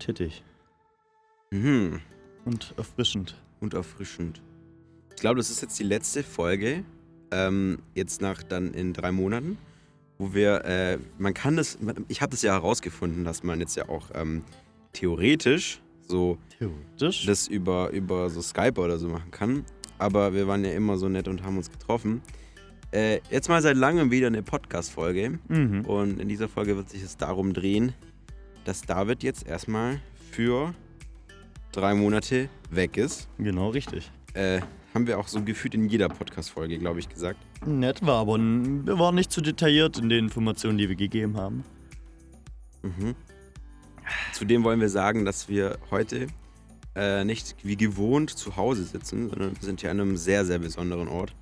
tätig. Mhm. Und erfrischend. Und erfrischend. Ich glaube, das ist jetzt die letzte Folge. Ähm, jetzt nach dann in drei Monaten, wo wir, äh, man kann das, ich habe das ja herausgefunden, dass man jetzt ja auch ähm, theoretisch so Theoretisch. das über, über so Skype oder so machen kann. Aber wir waren ja immer so nett und haben uns getroffen. Äh, jetzt mal seit langem wieder eine Podcast-Folge. mhm. Und in dieser Folge wird sich es darum drehen, dass David jetzt erstmal für drei Monate weg ist. Genau, richtig. Äh, haben wir auch so gefühlt in jeder Podcast-Folge, glaube ich, gesagt. Nett war, aber wir waren nicht zu detailliert in den Informationen, die wir gegeben haben. Mhm. Zudem wollen wir sagen, dass wir heute äh, nicht wie gewohnt zu Hause sitzen, sondern wir sind hier an einem sehr, sehr besonderen Ort.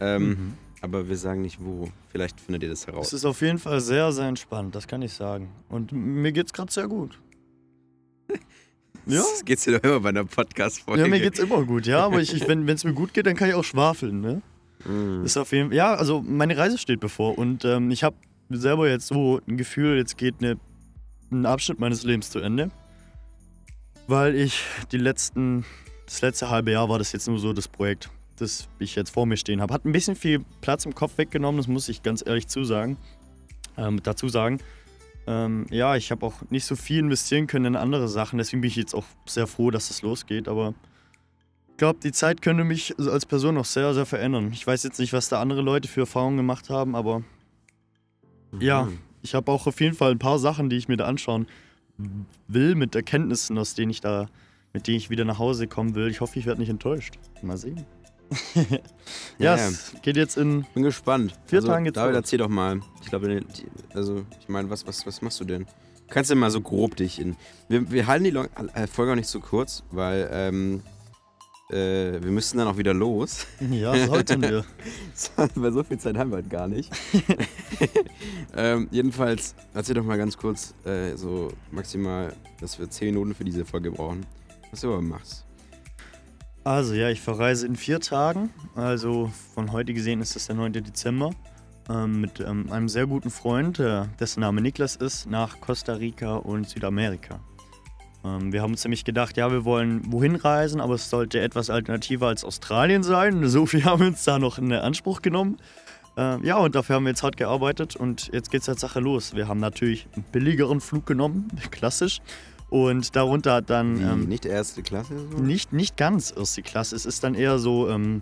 Ähm, Mhm. Aber wir sagen nicht wo. Vielleicht findet ihr das heraus. Es ist auf jeden Fall sehr, sehr entspannt, das kann ich sagen. Und mir geht's gerade sehr gut. Ja? Das geht's dir doch immer bei einer Podcast-Folge. Ja, mir geht's immer gut, ja, aber ich, ich, wenn es mir gut geht, dann kann ich auch schwafeln, ne? Mhm. Ist auf jeden Ja, also meine Reise steht bevor und ähm, ich habe selber jetzt so ein Gefühl, jetzt geht eine, ein Abschnitt meines Lebens zu Ende. Weil ich die letzten, das letzte halbe Jahr war das jetzt nur so das Projekt, das ich jetzt vor mir stehen habe. Hat ein bisschen viel Platz im Kopf weggenommen, das muss ich ganz ehrlich zusagen. Ähm, dazu sagen. Ähm, ja, ich habe auch nicht so viel investieren können in andere Sachen, deswegen bin ich jetzt auch sehr froh, dass es losgeht, aber ich glaube, die Zeit könnte mich als Person noch sehr, sehr verändern. Ich weiß jetzt nicht, was da andere Leute für Erfahrungen gemacht haben, aber ja, Mhm. ich habe auch auf jeden Fall ein paar Sachen, die ich mir da anschauen will, mit Erkenntnissen, aus denen ich da, mit denen ich wieder nach Hause kommen will. Ich hoffe, ich werde nicht enttäuscht. Mal sehen. ja, Ja, ja. es geht jetzt in. Bin gespannt. Vier also, Tagen geht's David, erzähl doch mal. Ich glaube, also, ich meine, was, was, was machst du denn? Kannst du mal so grob dich in. Wir, wir halten die Long äh, Folge auch nicht so kurz, weil ähm, äh, wir müssen dann auch wieder los. Ja, sollten wir. weil so viel Zeit haben wir halt gar nicht. ähm, jedenfalls, erzähl doch mal ganz kurz, äh, so maximal, dass wir 10 Minuten für diese Folge brauchen. Was du aber machst. Also ja, ich verreise in vier Tagen. Also von heute gesehen ist es der 9. Dezember. Ähm, mit ähm, einem sehr guten Freund, äh, dessen Name Niklas ist, nach Costa Rica und Südamerika. Ähm, wir haben uns nämlich gedacht, ja, wir wollen wohin reisen, aber es sollte etwas alternativer als Australien sein. So viel haben wir uns da noch in Anspruch genommen. Ähm, ja, und dafür haben wir jetzt hart gearbeitet und jetzt geht's als Sache los. Wir haben natürlich einen billigeren Flug genommen, klassisch. Und darunter hat dann. Wie, ähm, nicht erste Klasse? So? nicht, nicht ganz erste Klasse. Es ist dann eher so, ähm,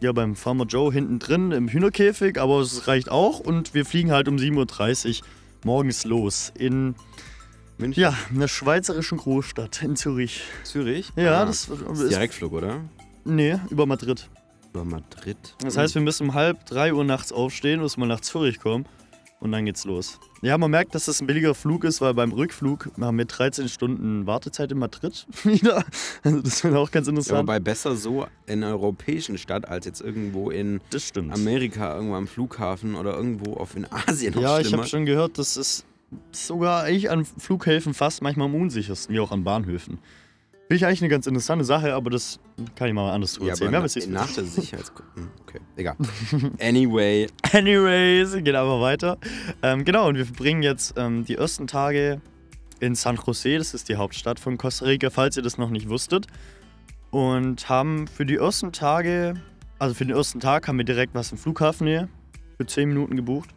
ja, beim Farmer Joe hinten drin im Hühnerkäfig, aber es reicht auch. Und wir fliegen halt um 7.30 Uhr morgens los in, München? ja, einer schweizerischen Großstadt in Zürich. Zürich? Ja, Ah, das ist. Direktflug, oder? Nee, über Madrid. Über Madrid. Das heißt, wir müssen um halb drei Uhr nachts aufstehen, müssen mal nach Zürich kommen und dann geht's los. Ja, man merkt, dass das ein billiger Flug ist, weil beim Rückflug haben wir 13 Stunden Wartezeit in Madrid wieder. Also das wird auch ganz Ja, interessant. wobei besser so in einer europäischen Stadt als jetzt irgendwo in das stimmt. Amerika, irgendwo am Flughafen oder irgendwo auf in Asien noch Ja, ich schlimmer. habe schon gehört, das ist sogar eigentlich an Flughäfen fast manchmal am unsichersten, wie auch an Bahnhöfen. Finde ich eigentlich eine ganz interessante Sache, aber das kann ich mal anders drüber ja, erzählen. aber na, es nach der Sicherheitsgruppe. Hm, Okay, egal. Anyway, Anyways, geht aber weiter. Ähm, genau, und wir verbringen jetzt ähm, die ersten Tage in San Jose, das ist die Hauptstadt von Costa Rica, falls ihr das noch nicht wusstet. Und haben für die ersten Tage, also für den ersten Tag haben wir direkt was im Flughafennähe für 10 Minuten gebucht.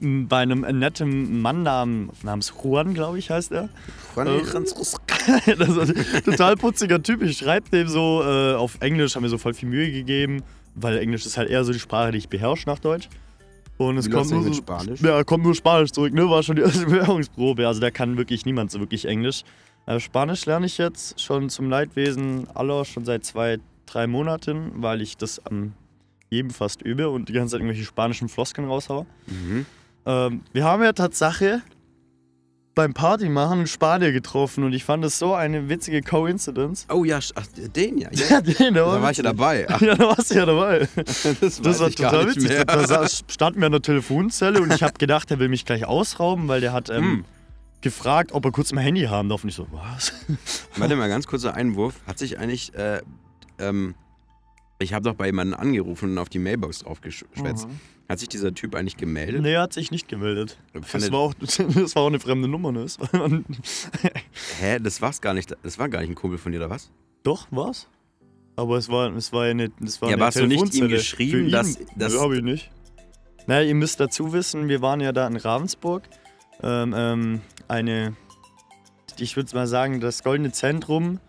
Bei einem netten Mann nam- namens Juan, glaube ich, heißt er. Juan Äh, das ist ein total putziger Typ. Ich schreibe dem so äh, auf Englisch, haben mir so voll viel Mühe gegeben, weil Englisch ist halt eher so die Sprache, die ich beherrsche nach Deutsch. Und es kommt nur so, Spanisch? Ja, kommt nur Spanisch zurück, ne? War schon die erste Bewerbungsprobe. Also da kann wirklich niemand so wirklich Englisch. Äh, Spanisch lerne ich jetzt schon zum Leidwesen aller schon seit zwei, drei Monaten, weil ich das am jedem fast übe und die ganze Zeit irgendwelche spanischen Floskeln raushaue. Mhm. Ähm, wir haben ja Tatsache beim Partymachen in Spanier getroffen und ich fand das so eine witzige Coincidence. Oh ja, ach, den ja. ja. Ja, den, der Da war ich ja dabei. Ach, Ja, da warst du ja dabei. das Das war total witzig. mehr. Da saß, standen wir an der Telefonzelle und ich habe gedacht, er will mich gleich ausrauben, weil der hat ähm, Hm. gefragt, ob er kurz mein Handy haben darf. Und ich so, was? Warte mal, ganz kurzer Einwurf. Hat sich eigentlich, äh, ähm, ich habe doch bei jemandem angerufen und auf die Mailbox draufgeschwätzt. Hat sich dieser Typ eigentlich gemeldet? Nee, er hat sich nicht gemeldet. Das war, auch, das war auch eine fremde Nummer, ne? Das Hä, das war's gar nicht. Das war gar nicht ein Kumpel von dir, oder was? Doch, war's. Aber es war, es war eine, es war Ja, eine hast du nicht ihm geschrieben, ihn? dass- Nö, hab ich nicht. Naja, ihr müsst dazu wissen, wir waren ja da in Ravensburg. Ähm, ähm, eine, ich würde mal sagen, das Goldene Zentrum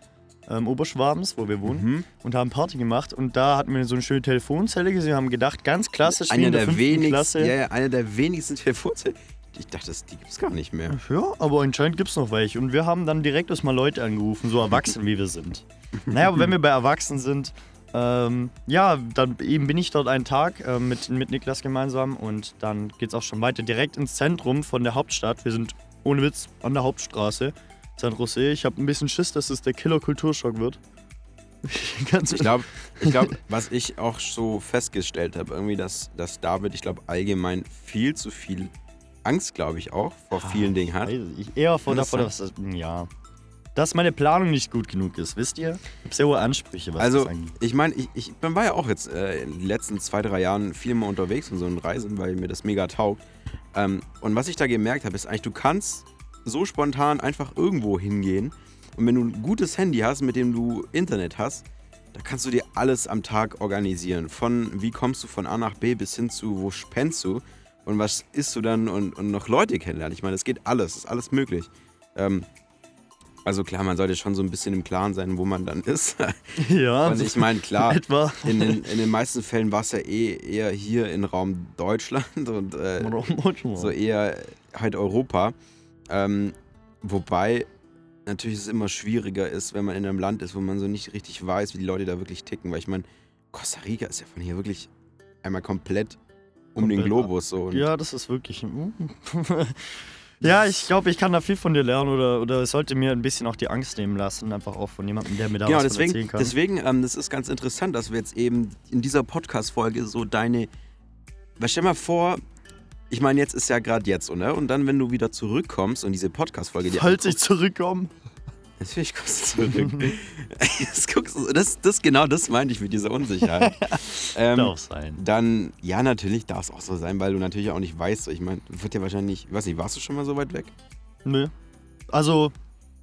ähm, Oberschwabens, wo wir wohnen, Mhm. und haben Party gemacht. Und da hatten wir so eine schöne Telefonzelle gesehen, haben gedacht, ganz klassisch wie Einer in der, der, wenigsten, Klasse. ja, ja, einer der wenigsten Telefonzellen. Ich dachte, das, die gibt's gar nicht mehr. Ja, aber anscheinend gibt es noch welche. Und wir haben dann direkt erstmal Leute angerufen, so erwachsen wie wir sind. Naja, aber wenn wir bei Erwachsenen sind, ähm, ja, dann eben bin ich dort einen Tag äh, mit, mit Niklas gemeinsam und dann geht es auch schon weiter direkt ins Zentrum von der Hauptstadt. Wir sind ohne Witz an der Hauptstraße, San Jose. Ich habe ein bisschen Schiss, dass es der Killer-Kulturschock wird. Ich glaube, glaub, was ich auch so festgestellt habe, irgendwie, dass, dass David, ich glaube, allgemein viel zu viel Angst, glaube ich, auch vor vielen Dingen hat. Ich eher vor davor, dass das, ja, dass meine Planung nicht gut genug ist, wisst ihr? Ich habe sehr hohe Ansprüche, was Also, das angeht. ich meine, ich, ich war ja auch jetzt äh, in den letzten zwei, drei Jahren viel mehr unterwegs und so in Reisen, weil mir das mega taugt. Ähm, und was ich da gemerkt habe, ist eigentlich, du kannst so spontan einfach irgendwo hingehen. Und wenn du ein gutes Handy hast, mit dem du Internet hast, da kannst du dir alles am Tag organisieren. Von wie kommst du von A nach B bis hin zu wo spennst du und was isst du dann und, und noch Leute kennenlernen. Ich meine, es geht alles, ist alles möglich. Ähm, also klar, man sollte schon so ein bisschen im Klaren sein, wo man dann ist. Ja, Und ich meine, klar, etwa. in den, in den meisten Fällen war es ja eh eher hier im Raum Deutschland und äh, so eher halt Europa. Ähm, wobei natürlich es immer schwieriger ist, wenn man in einem Land ist, wo man so nicht richtig weiß, wie die Leute da wirklich ticken. Weil ich meine, Costa Rica ist ja von hier wirklich einmal komplett um den Komplett Globus. So. Ja, das ist wirklich. ja, ich glaube, ich kann da viel von dir lernen oder, oder es sollte mir ein bisschen auch die Angst nehmen lassen, einfach auch von jemandem, der mir da genau, was von erzählen deswegen, kann. deswegen ähm, das ist ganz interessant, dass wir jetzt eben in dieser Podcast-Folge so deine. Weil stell mal vor, ich meine, jetzt ist ja gerade jetzt, so, ne? Und dann, wenn du wieder zurückkommst und diese Podcast-Folge dir Falls ich zurückkomme. Natürlich kommst du zurück. das, guckst du, das, das, genau das meinte ich mit dieser Unsicherheit. ähm, Darf sein. dann, ja, natürlich darf es auch so sein, weil du natürlich auch nicht weißt. Ich meine, wird ja wahrscheinlich, ich weiß nicht, warst du schon mal so weit weg? Nö. Also,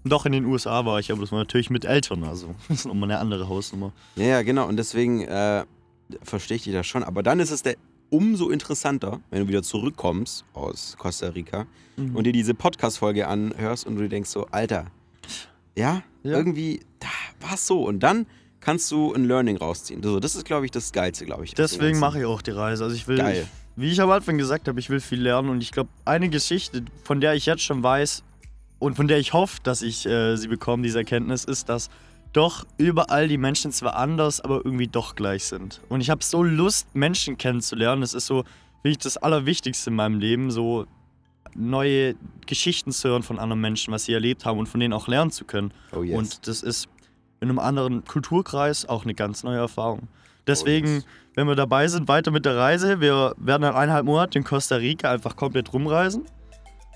doch in den USA war ich, aber das war natürlich mit Eltern, also. Das ist nochmal eine andere Hausnummer. Ja, ja, genau. Und deswegen äh, verstehe ich dich das schon. Aber dann ist es der umso interessanter, wenn du wieder zurückkommst aus Costa Rica Mhm. und dir diese Podcast-Folge anhörst und du dir denkst so, Alter, ja, Ja. irgendwie, da war es so. Und dann kannst du ein Learning rausziehen. So, das ist, glaube ich, das Geilste, glaube ich. Deswegen mache ich auch die Reise. Also ich will, Geil. wie ich am Anfang gesagt habe, ich will viel lernen und ich glaube, eine Geschichte, von der ich jetzt schon weiß und von der ich hoffe, dass ich äh, sie bekomme, diese Erkenntnis, ist, dass doch überall die Menschen zwar anders, aber irgendwie doch gleich sind. Und ich habe so Lust, Menschen kennenzulernen. Das ist so, wie ich das Allerwichtigste in meinem Leben, so neue Geschichten zu hören von anderen Menschen, was sie erlebt haben und von denen auch lernen zu können. Oh yes. Und das ist in einem anderen Kulturkreis auch eine ganz neue Erfahrung. Deswegen, Oh, yes. wenn wir dabei sind, weiter mit der Reise. Wir werden dann eineinhalb Monate in Costa Rica einfach komplett rumreisen.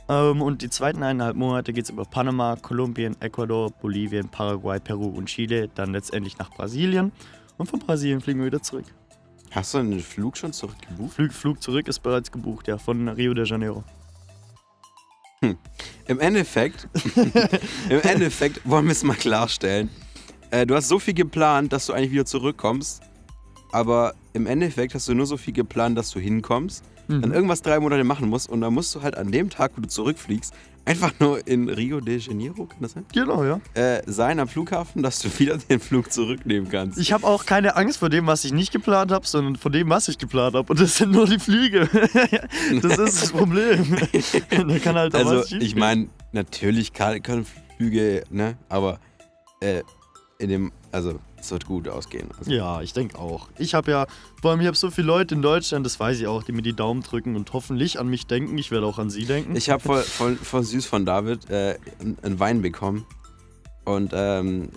Ähm, und die zweiten eineinhalb Monate geht es über Panama, Kolumbien, Ecuador, Bolivien, Paraguay, Peru und Chile. Dann letztendlich nach Brasilien. Und von Brasilien fliegen wir wieder zurück. Hast du einen Flug schon zurückgebucht? Flug, Flug zurück ist bereits gebucht, ja, von Rio de Janeiro. Im Endeffekt, im Endeffekt wollen wir es mal klarstellen. Äh, du hast so viel geplant, dass du eigentlich wieder zurückkommst. Aber im Endeffekt hast du nur so viel geplant, dass du hinkommst, Mhm. dann irgendwas drei Monate machen musst und dann musst du halt an dem Tag, wo du zurückfliegst, einfach nur in Rio de Janeiro, kann das sein? Genau, ja. Äh, sein am Flughafen, dass du wieder den Flug zurücknehmen kannst. Ich habe auch keine Angst vor dem, was ich nicht geplant habe, sondern vor dem, was ich geplant habe. Und das sind nur die Flüge. das ist das Problem. da kann halt also, ich meine, natürlich kann, können Flüge, ne? Aber äh, in dem, also, es wird gut ausgehen. Also, Ja, ich denke auch. Ich habe ja, vor allem, ich habe so viele Leute in Deutschland, das weiß ich auch, die mir die Daumen drücken und hoffentlich an mich denken. Ich werde auch an sie denken. Ich habe voll, voll, voll süß von David äh, einen- Wein bekommen. Und ähm,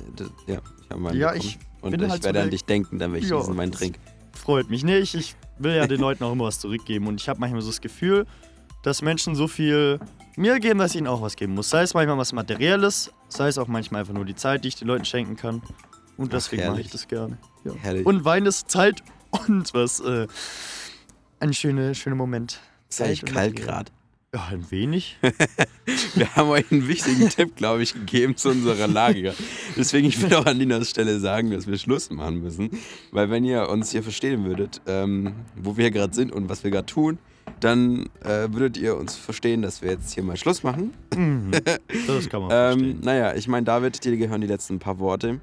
ja, ich habe Wein Ja, bekommen. ich Und bin ich halt so werde an der- dich denken, dann wenn ich Ja, diesen Wein das- trinke. Freut mich. Nee, ich, ich will ja den Leuten auch immer was zurückgeben. Und ich habe manchmal so das Gefühl, dass Menschen so viel mir geben, dass ich ihnen auch was geben muss. Sei es manchmal was Materielles, sei es auch manchmal einfach nur die Zeit, die ich den Leuten schenken kann. Und deswegen mache ich das gerne. Ja. Herrlich. Und Wein ist Zeit und was. Äh, ein schöner schöner Moment. eigentlich und kalt gerade. Ja, ein wenig. Wir haben euch einen wichtigen Tipp, glaube ich, gegeben zu unserer Lage. Deswegen, ich will auch an Linas Stelle sagen, dass wir Schluss machen müssen. Weil wenn ihr uns hier verstehen würdet, ähm, wo wir gerade sind und was wir gerade tun, dann äh, würdet ihr uns verstehen, dass wir jetzt hier mal Schluss machen. Mhm. Das kann man Ähm, verstehen. naja, ich meine, David, dir gehören die letzten paar Worte.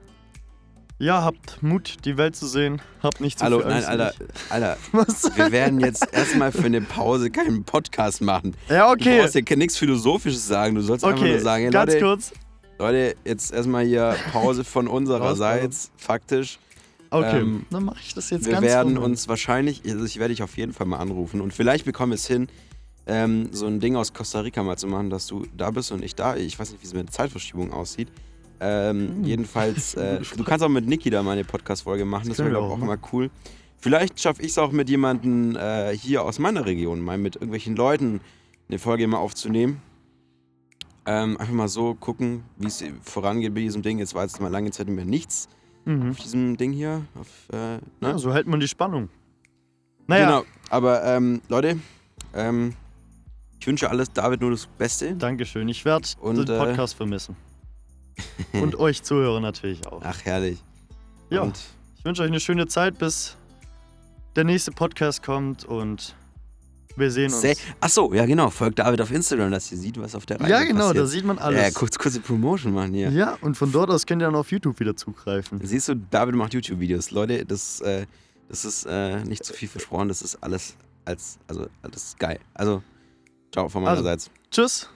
Ja, habt Mut, die Welt zu sehen. Habt nicht zu Hallo, viel nein. Alter, Alter, Was? wir werden jetzt erstmal für eine Pause keinen Podcast machen. Ja, Du okay. brauchst ja nichts Philosophisches sagen, du sollst einfach Okay, nur sagen, hey, ganz Leute, kurz. Leute, jetzt erstmal hier Pause von unsererseits, faktisch. Okay, ähm, dann mache ich das jetzt Wir ganz werden normal. uns wahrscheinlich, also ich werde dich auf jeden Fall mal anrufen und vielleicht bekommen wir es hin, ähm, so ein Ding aus Costa Rica mal zu machen, dass du da bist und ich da. Ich weiß nicht, wie es mit der Zeitverschiebung aussieht. Ähm, Hm. jedenfalls, äh, du kannst auch mit Niki da mal eine Podcast-Folge machen, das Das wäre glaube ich auch auch mal cool. Vielleicht schaffe ich es auch mit jemandem äh, hier aus meiner Region, mal mit irgendwelchen Leuten eine Folge mal aufzunehmen. Ähm, einfach mal so gucken, wie es vorangeht bei diesem Ding. Jetzt war jetzt mal lange Zeit mehr nichts Mhm. auf diesem Ding hier. Auf, äh, ne? Ja, so hält man die Spannung. Naja, Genau, aber ähm, Leute, ähm, ich wünsche alles David nur das Beste. Dankeschön. Ich werde den äh, Podcast vermissen. Und euch Zuhörer natürlich auch. Ach, herrlich. Ja, Und ich wünsche euch eine schöne Zeit, bis der nächste Podcast kommt und wir sehen uns. Sehr, ach so, ja genau, folgt David auf Instagram, dass ihr sieht, was auf der Reise ja, genau, da passiert. sieht man Ja, alles. kurz, kurze Promotion machen hier. Ja, und von dort aus könnt ihr dann auf YouTube wieder zugreifen. Siehst du, David macht YouTube-Videos. Leute, das, äh, das ist äh, nicht zu viel versprochen, das ist alles als, also, das ist geil. Also, ciao von Also, meinerseits. Tschüss.